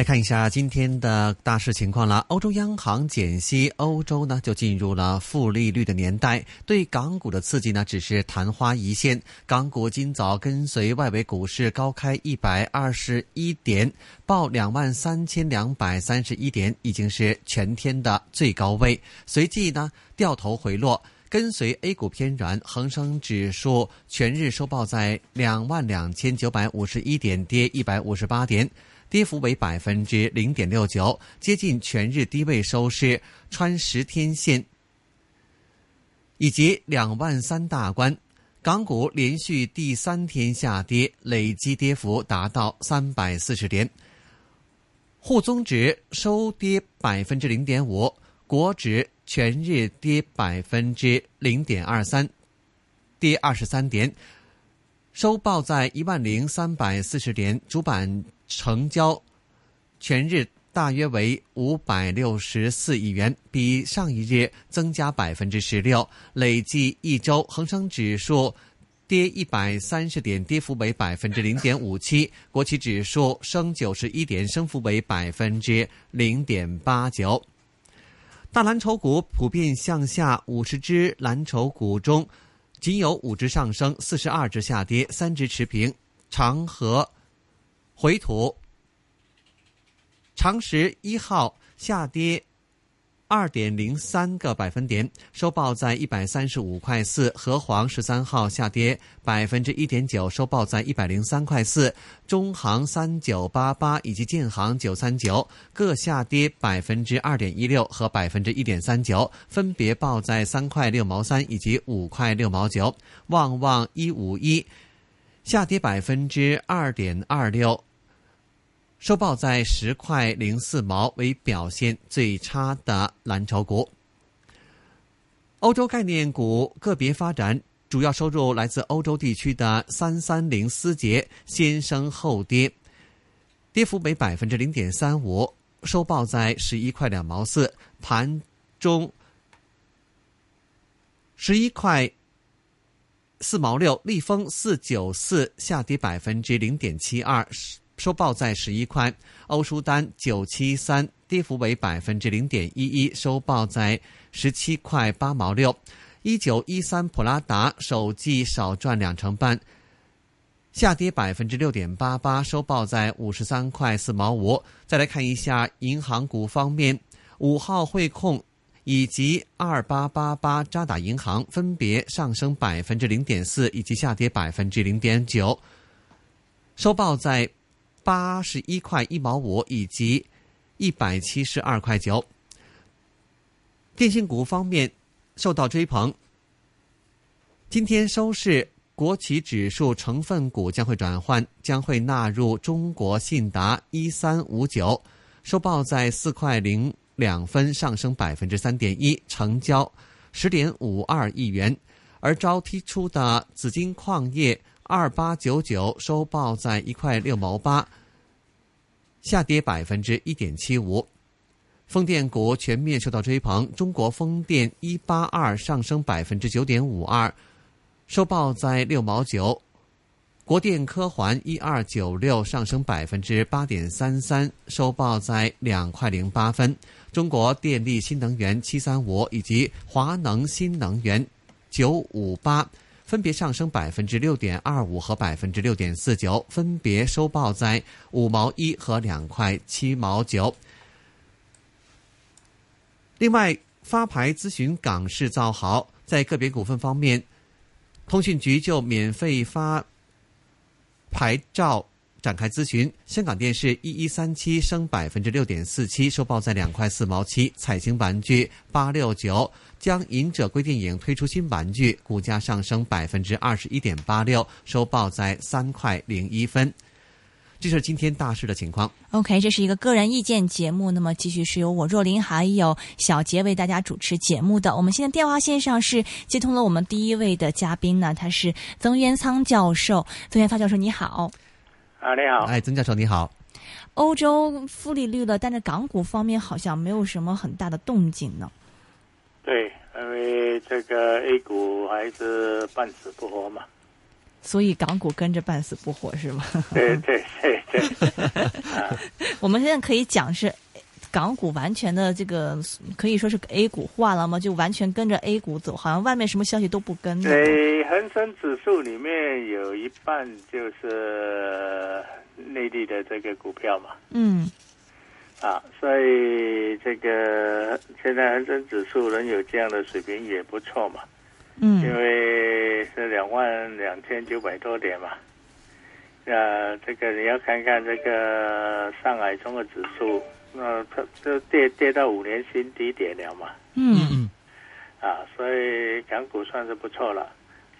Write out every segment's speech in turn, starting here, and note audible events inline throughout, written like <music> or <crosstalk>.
来看一下今天的大事情况了。欧洲央行减息，欧洲呢就进入了负利率的年代，对港股的刺激呢只是昙花一现。港股今早跟随外围股市高开一百二十一点，报两万三千两百三十一点，已经是全天的最高位。随即呢掉头回落，跟随 A 股偏软，恒生指数全日收报在两万两千九百五十一点，跌一百五十八点。跌幅为百分之零点六九，接近全日低位收市，穿十天线以及两万三大关。港股连续第三天下跌，累计跌幅达到三百四十点。沪综指收跌百分之零点五，国指全日跌百分之零点二三，跌二十三点，收报在一万零三百四十点，主板。成交全日大约为五百六十四亿元，比上一日增加百分之十六。累计一周，恒生指数跌一百三十点，跌幅为百分之零点五七。国企指数升九十一点，升幅为百分之零点八九。大蓝筹股普遍向下，五十只蓝筹股中，仅有五只上升，四十二只下跌，三只持平。长和。回吐，长实一号下跌二点零三个百分点，收报在一百三十五块四；和黄十三号下跌百分之一点九，收报在一百零三块四；中行三九八八以及建行九三九各下跌百分之二点一六和百分之一点三九，分别报在三块六毛三以及五块六毛九。旺旺一五一下跌百分之二点二六。收报在十块零四毛，为表现最差的蓝筹股。欧洲概念股个别发展，主要收入来自欧洲地区的三三零思捷先升后跌，跌幅为百分之零点三五，收报在十一块两毛四，盘中十一块四毛六。立丰四九四下跌百分之零点七二。收报在十一块，欧舒丹九七三跌幅为百分之零点一一，收报在十七块八毛六。一九一三普拉达首季少赚两成半，下跌百分之六点八八，收报在五十三块四毛五。再来看一下银行股方面，五号汇控以及二八八八渣打银行分别上升百分之零点四以及下跌百分之零点九，收报在。八十一块一毛五以及一百七十二块九。电信股方面受到追捧，今天收市，国企指数成分股将会转换，将会纳入中国信达一三五九，收报在四块零两分，上升百分之三点一，成交十点五二亿元。而招剔出的紫金矿业。二八九九收报在一块六毛八，下跌百分之一点七五。风电股全面受到追捧，中国风电一八二上升百分之九点五二，收报在六毛九。国电科环一二九六上升百分之八点三三，收报在两块零八分。中国电力新能源七三五以及华能新能源九五八。分别上升百分之六点二五和百分之六点四九，分别收报在五毛一和两块七毛九。另外，发牌咨询港式造豪，在个别股份方面，通讯局就免费发牌照。展开咨询，香港电视一一三七升百分之六点四七，收报在两块四毛七。彩星玩具八六九将隐者归电影推出新玩具，股价上升百分之二十一点八六，收报在三块零一分。这是今天大市的情况。OK，这是一个个人意见节目，那么继续是由我若琳还有小杰为大家主持节目的。我们现在电话线上是接通了我们第一位的嘉宾呢，他是曾元仓教授。曾元仓教授，你好。啊，你好，哎，曾教授你好。欧洲负利率了，但是港股方面好像没有什么很大的动静呢。对，因为这个 A 股还是半死不活嘛。所以港股跟着半死不活是吗？对对对对。<laughs> <laughs> 我们现在可以讲是港股完全的这个可以说是 A 股化了吗？就完全跟着 A 股走，好像外面什么消息都不跟。对，恒生指数里面有一半就是内地的这个股票嘛。嗯。啊，所以这个现在恒生指数能有这样的水平也不错嘛。嗯，因为是两万两千九百多点嘛，呃，这个你要看看这个上海综合指数，那它就跌跌到五年新低点了嘛，嗯嗯，啊，所以港股算是不错了，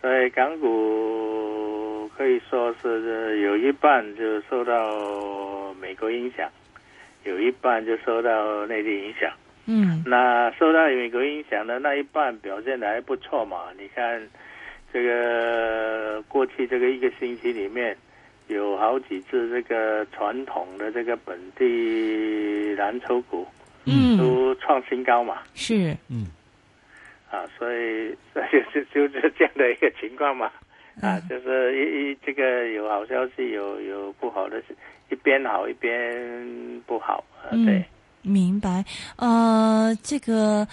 所以港股可以说是有一半就受到美国影响，有一半就受到内地影响。嗯，那受到美国影响的那一半表现的还不错嘛？你看，这个过去这个一个星期里面，有好几只这个传统的这个本地蓝筹股，嗯，都创新高嘛。是，嗯，啊，所以 <laughs> 就就就是这样的一个情况嘛。啊，就是一一这个有好消息，有有不好的，一边好一边不好啊，对。明白，呃，这个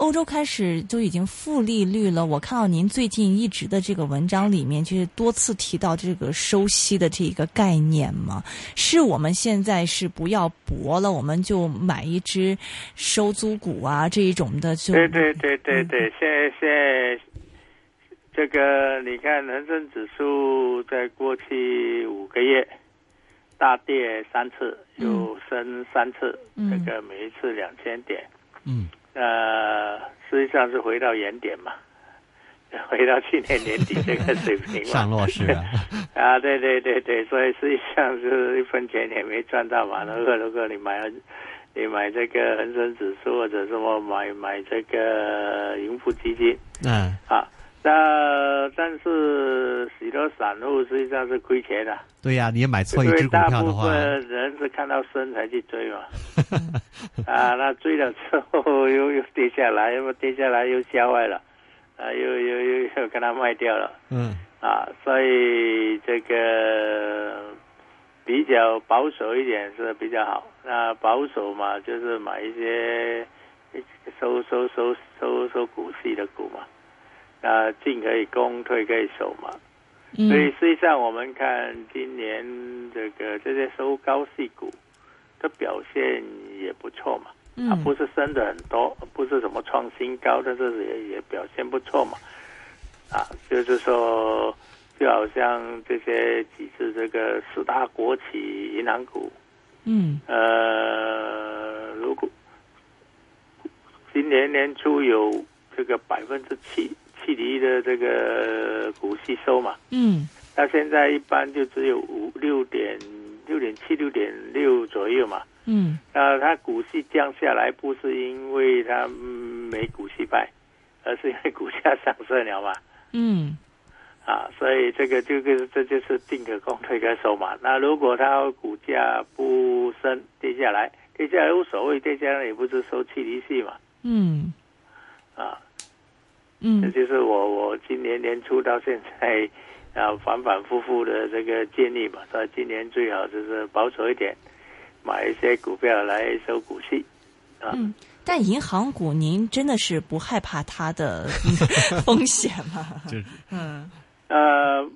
欧洲开始就已经负利率了。我看到您最近一直的这个文章里面，就是多次提到这个收息的这个概念嘛。是我们现在是不要搏了，我们就买一只收租股啊这一种的。就对对对对对，现在现在这个你看恒生指数在过去五个月。大跌三次，又升三次，这个每一次两千点。嗯，呃，实际上是回到原点嘛，<laughs> 回到去年年底这个水平。上落是啊。<laughs> 啊，对对对对，所以实际上是一分钱也没赚到嘛。如果如果你买了，你买这个恒生指数或者什么买买这个盈富基金，嗯，啊。那但是许多散户实际上是亏钱的。对呀，你也买错一只股票的话，大部分人是看到升才去追嘛。<laughs> 啊，那追了之后又又跌下来，又跌下来又吓坏了，啊，又又又又跟他卖掉了。嗯。啊，所以这个比较保守一点是比较好。那保守嘛，就是买一些收收收收收股息的股嘛。啊，进可以攻，退可以守嘛，所以实际上我们看今年这个这些收高息股的表现也不错嘛，啊，不是升的很多，不是什么创新高，但是也也表现不错嘛，啊，就是说就好像这些几次这个四大国企银行股，嗯，呃，如果今年年初有这个百分之七。七厘的这个股息收嘛，嗯，那现在一般就只有五六点六点七六点六左右嘛，嗯，那它股息降下来不是因为它没股息派，而是因为股价上升了嘛，嗯，啊，所以这个这个这就是定可攻退可守嘛。那如果它股价不升跌下来，跌下来无所谓，跌下来也不是收七厘息嘛，嗯，啊。嗯，这就是我我今年年初到现在啊反反复复的这个建议吧，说今年最好就是保守一点，买一些股票来收股息啊。嗯，但银行股您真的是不害怕它的风险吗？就是嗯呃，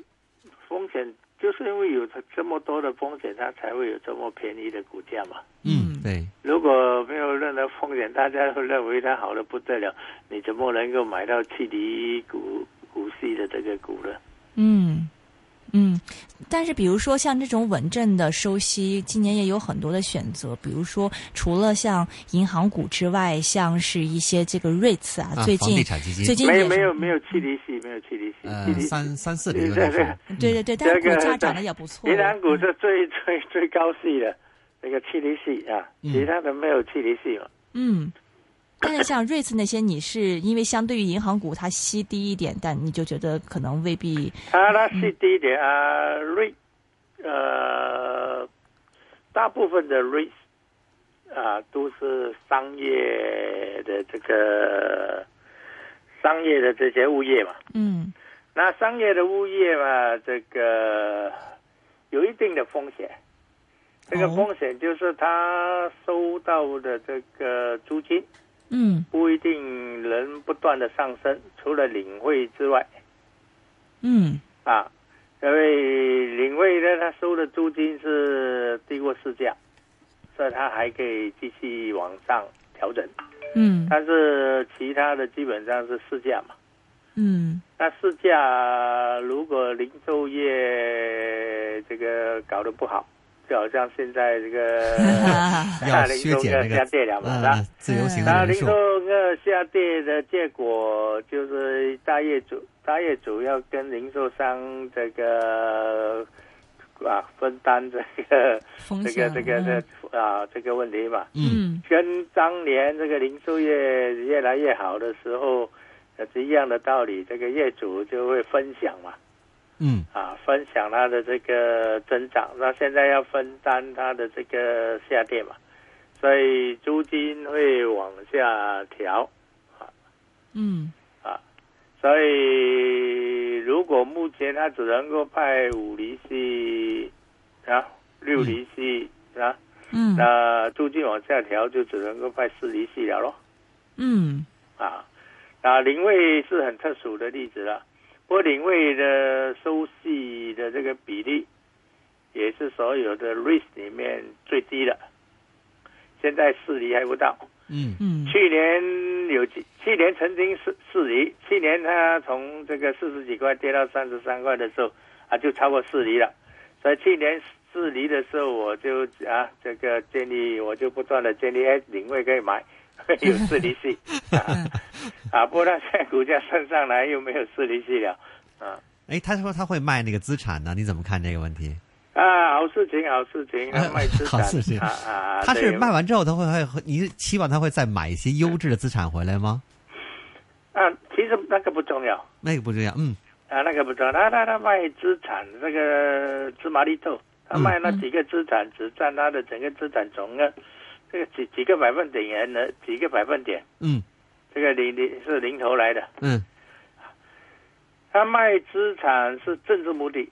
风险就是因为有这么多的风险，它才会有这么便宜的股价嘛。嗯，对。如果没有任何风险，大家都认为它好的不得了，你怎么能够买到七厘股股息的这个股呢？嗯嗯，但是比如说像这种稳阵的收息，今年也有很多的选择。比如说，除了像银行股之外，像是一些这个瑞次啊，最近最近没有没有没有七厘息，没有七厘息，呃，三三四厘对对对对对，但是股价涨得也不错。银行股是最最最高息的。那个七厘系啊，其他的没有七厘系嘛。嗯，但是像瑞士那些，你是因为相对于银行股它息低一点，但你就觉得可能未必。它它息低一点啊，瑞呃，大部分的 REIT 啊都是商业的这个商业的这些物业嘛。嗯那商业的物业嘛，这个有一定的风险。这个哦风险就是他收到的这个租金嗯。不一定能不断的上升，除了领会之外。嗯。啊，因为领会呢，他收的租金是低过市价，所以他还可以继续往上调整。嗯。但是其他的基本上是市价嘛。嗯。那市价如果零售业这个搞得不好，就好像现在这个 <laughs> 要零售个下跌了嘛，是吧呃？自由行的零售，业下跌的结果就是大业主大业主要跟零售商这个啊分担这个这个这个这啊这个问题嘛。嗯嗯跟当年这个零售业越来越好的时候，呃是一样的道理。这个业主就会分享嘛，嗯啊，分享它的这个增长。那现在要分担它的这个下跌嘛，所以租金会往下调。啊嗯啊所以如果目前它只能够派五厘息啊，六厘息啊，嗯那租金往下调就只能够派四厘息了咯。嗯啊，啊，零位是很特殊的例子了。不过领位的收息的这个比例，也是所有的 risk 里面最低的。现在四厘还不到，嗯嗯去年有几，去年曾经四四厘，去年它从这个四十几块跌到三十三块的时候，啊，就超过四厘了。所以去年四厘的时候，我就啊，这个建议我就不断的建议，哎，领位可以买，<laughs> 有四厘息啊。啊，不过它现在股价升上来又没有四厘息了，啊。哎，他说他会卖那个资产呢，你怎么看这个问题？啊，好事情，好事情，他卖资产。好事情。啊啊，他是卖完之后，他会会你期望他会再买一些优质的资产回来吗？啊，其实那个不重要。那个不重要，嗯。啊，那个不重要，他他他卖资产，那个芝麻绿豆，他卖那几个资产只占他的整个资产总额，这个几几个百分点元呢，几个百分点，嗯。这个零零是零头来的。嗯，他卖资产是政治目的，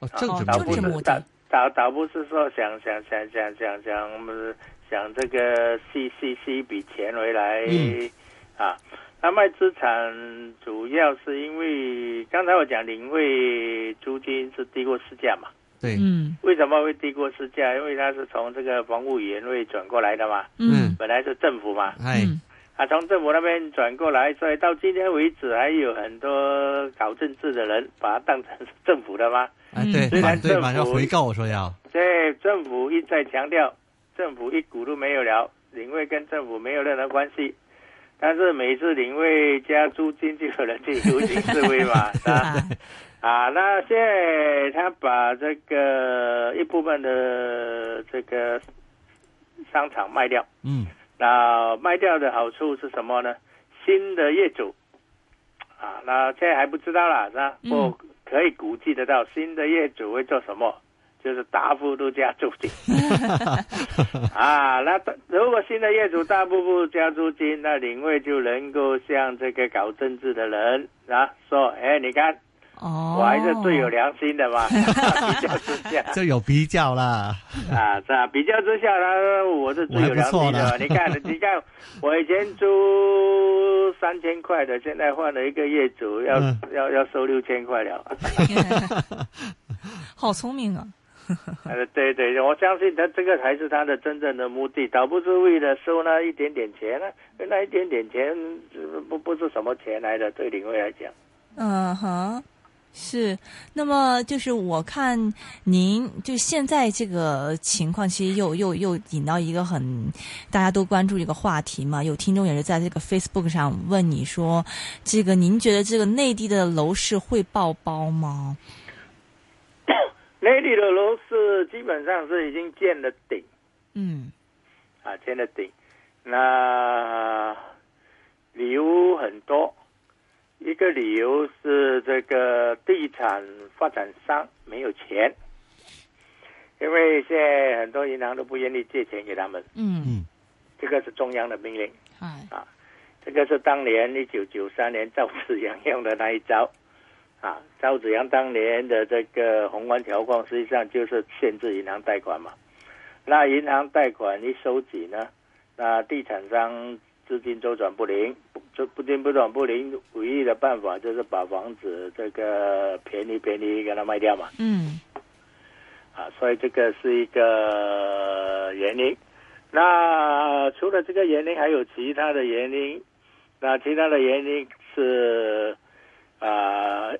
哦，政治目的。是倒倒倒不是说想想想想想想呃想这个吸吸吸一笔钱回来、嗯。啊。他卖资产主要是因为刚才我讲领会租金是低过市价嘛。对，嗯。为什么会低过市价？因为它是从这个房屋委员会转过来的嘛，嗯。本来是政府嘛，哎，嗯。啊，从政府那边转过来，所以到今天为止还有很多搞政治的人把它当成是政府的嘛。啊对，虽然反对嘛，政府要回购说要，所以政府一再强调，政府一股都没有了，领位跟政府没有任何关系。但是每次领位加租金，就有人去游行示威嘛，是吧？<laughs> 啊啊，那现在他把这个一部分的这个商场卖掉，嗯那卖掉的好处是什么呢？新的业主啊，那现在还不知道啦，是吧？嗯我可以估计得到新的业主会做什么，就是大幅度加租金 <laughs> 啊。那如果新的业主大幅度加租金，那领位就能够向这个搞政治的人啊说：“哎，你看。”哦，我还是最有良心的嘛，<laughs> 比较之下就有比较啦，啊，是吧？比较之下呢，我是最有良心的你看，<laughs> 你看，我以前租三千块的，现在换了一个业主，要、嗯要要收六千块了。<laughs> 好聪明啊！呃，对对，我相信他这个才是他的真正的目的，倒不是为了收那一点点钱呢、那一点点钱呃不不是什么钱来的，对领会来讲。嗯哼，是。那么就是我看您就现在这个情况，其实又又又引到一个很大家都关注一个话题嘛。有听众也是在这个 Facebook 上问你说，这个您觉得这个内地的楼市会爆包吗？<coughs> 内地的楼市基本上是已经见了顶。嗯啊，见了顶。那理由很多，一个理由是这个地产发展商没有钱因为现在很多银行都不愿意借钱给他们，嗯嗯这个是中央的命令。啊这个是当年一九九三年赵紫阳用的那一招啊。赵紫阳当年的这个宏观调控，实际上就是限制银行贷款嘛。那银行贷款一收紧呢，那地产商资金周转不灵，不就不金周转不灵，唯一的办法就是把房子这个便宜便宜给它卖掉嘛。嗯啊，所以这个是一个原因。那除了这个原因，还有其他的原因。那其他的原因是啊、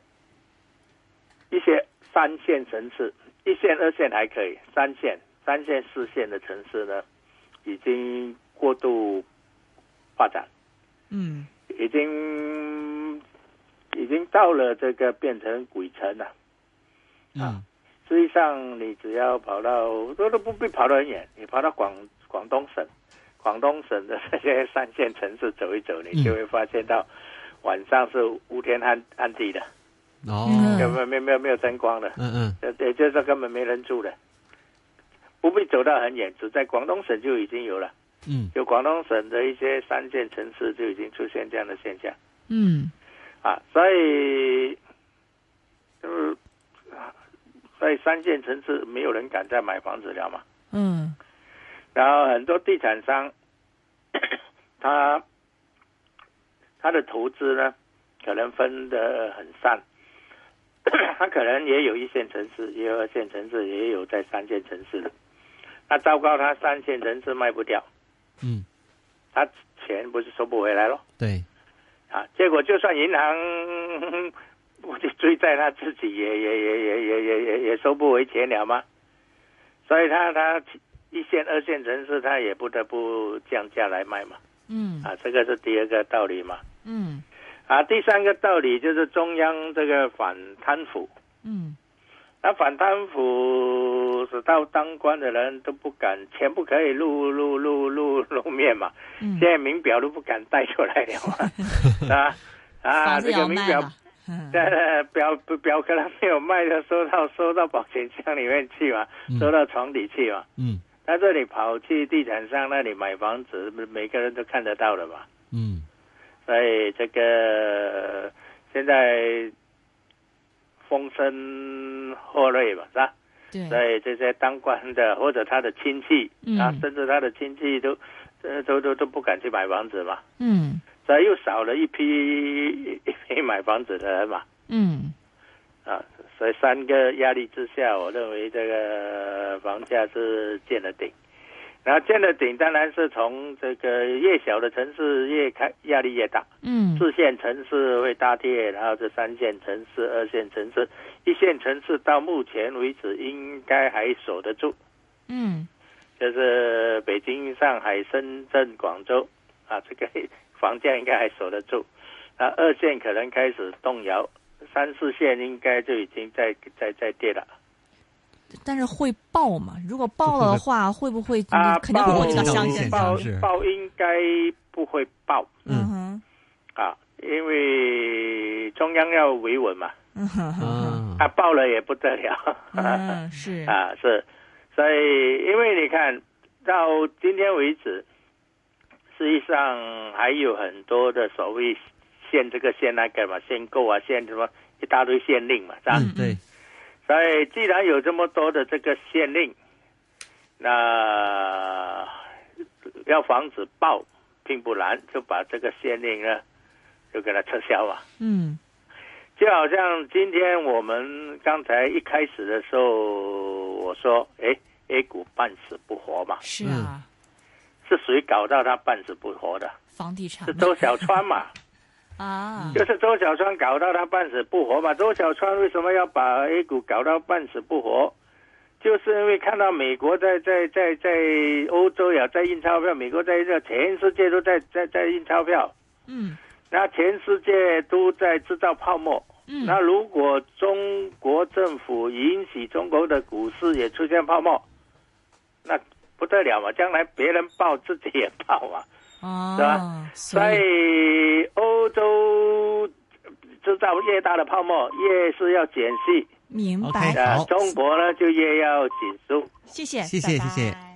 一些三线城市，一线、二线还可以，三线、三线、四线的城市呢，已经过度发展，嗯。已经已经到了这个变成鬼城了。嗯。实际上，你只要跑到都都不必跑得很远，你跑到广广东省，广东省的这些三线城市走一走，你就会发现到晚上是乌天暗暗地的，哦。根本没有没有没有灯光的，嗯嗯。呃也就是说根本没人住的，不必走到很远，只在广东省就已经有了，嗯就广东省的一些三线城市就已经出现这样的现象。嗯啊，所以就是啊所以三线城市没有人敢再买房子了嘛。嗯然后很多地产商，<coughs> 他他的投资呢，可能分得很散，<coughs> 他可能也有一线城市，也有二线城市，也有在三线城市的。那糟糕，他三线城市卖不掉，嗯，他钱不是收不回来咯。对，啊，结果就算银行 <laughs> 我去追债，他自己也也也也也也也也收不回钱了吗？所以他他一线、二线城市，他也不得不降价来卖嘛。嗯啊，这个是第二个道理嘛。嗯啊，第三个道理就是中央这个反贪腐。嗯那反贪腐使到当官的人都不敢，钱不可以露露露露露面嘛。嗯现在名表都不敢带出来了嘛。<laughs> 啊啊，这个名表要卖了，嗯呃，表表可能没有卖的，收到收到保险箱里面去嘛，嗯收到床底去嘛。嗯他这里跑去地产商那里买房子，每个人都看得到的嘛。嗯所以这个现在风声鹤唳嘛，是吧？所以这些当官的或者他的亲戚、嗯啊，甚至他的亲戚都呃都都都不敢去买房子嘛，嗯所以又少了一批一批买房子的人嘛。嗯啊，所以三个压力之下，我认为这个房价是见了顶。然后见了顶，当然是从这个越小的城市越开压力越大，嗯四线城市会大跌，然后这三线城市、二线城市、一线城市到目前为止应该还守得住，嗯就是北京、上海、深圳、广州啊，这个房价应该还守得住。那二线可能开始动摇，三四线应该就已经在在在跌了。但是会爆嘛？如果爆了的话，会不会啊，肯定会爆回到乡现下爆是爆应该不会爆。嗯哼。啊，因为中央要维稳嘛，嗯哼哼哼啊。啊，爆了也不得了。嗯是。<laughs> 啊，是，所以因为你看到今天为止，实际上还有很多的所谓限这个限那个嘛，限购啊，限什么一大堆限令嘛，是吧？嗯对，所以既然有这么多的这个限令，那要防止爆并不难，就把这个限令呢就给它撤销嘛。嗯就好像今天我们刚才一开始的时候，我说，哎，A 股半死不活嘛，是啊，是谁搞到他半死不活的？房地产。是周小川嘛，<laughs> 啊就是周小川搞到他半死不活嘛。周小川为什么要把 A 股搞到半死不活？就是因为看到美国在在在在欧洲呀在印钞票，美国在这全世界都在在在印钞票，嗯那全世界都在制造泡沫。嗯那如果中国政府允许中国的股市也出现泡沫，那不得了嘛！将来别人爆，自己也爆嘛。是啊吧，所所以。以欧洲制造越大的泡沫，越是要减息，明白，好那中国呢就越要紧缩。谢谢，谢谢拜拜。谢谢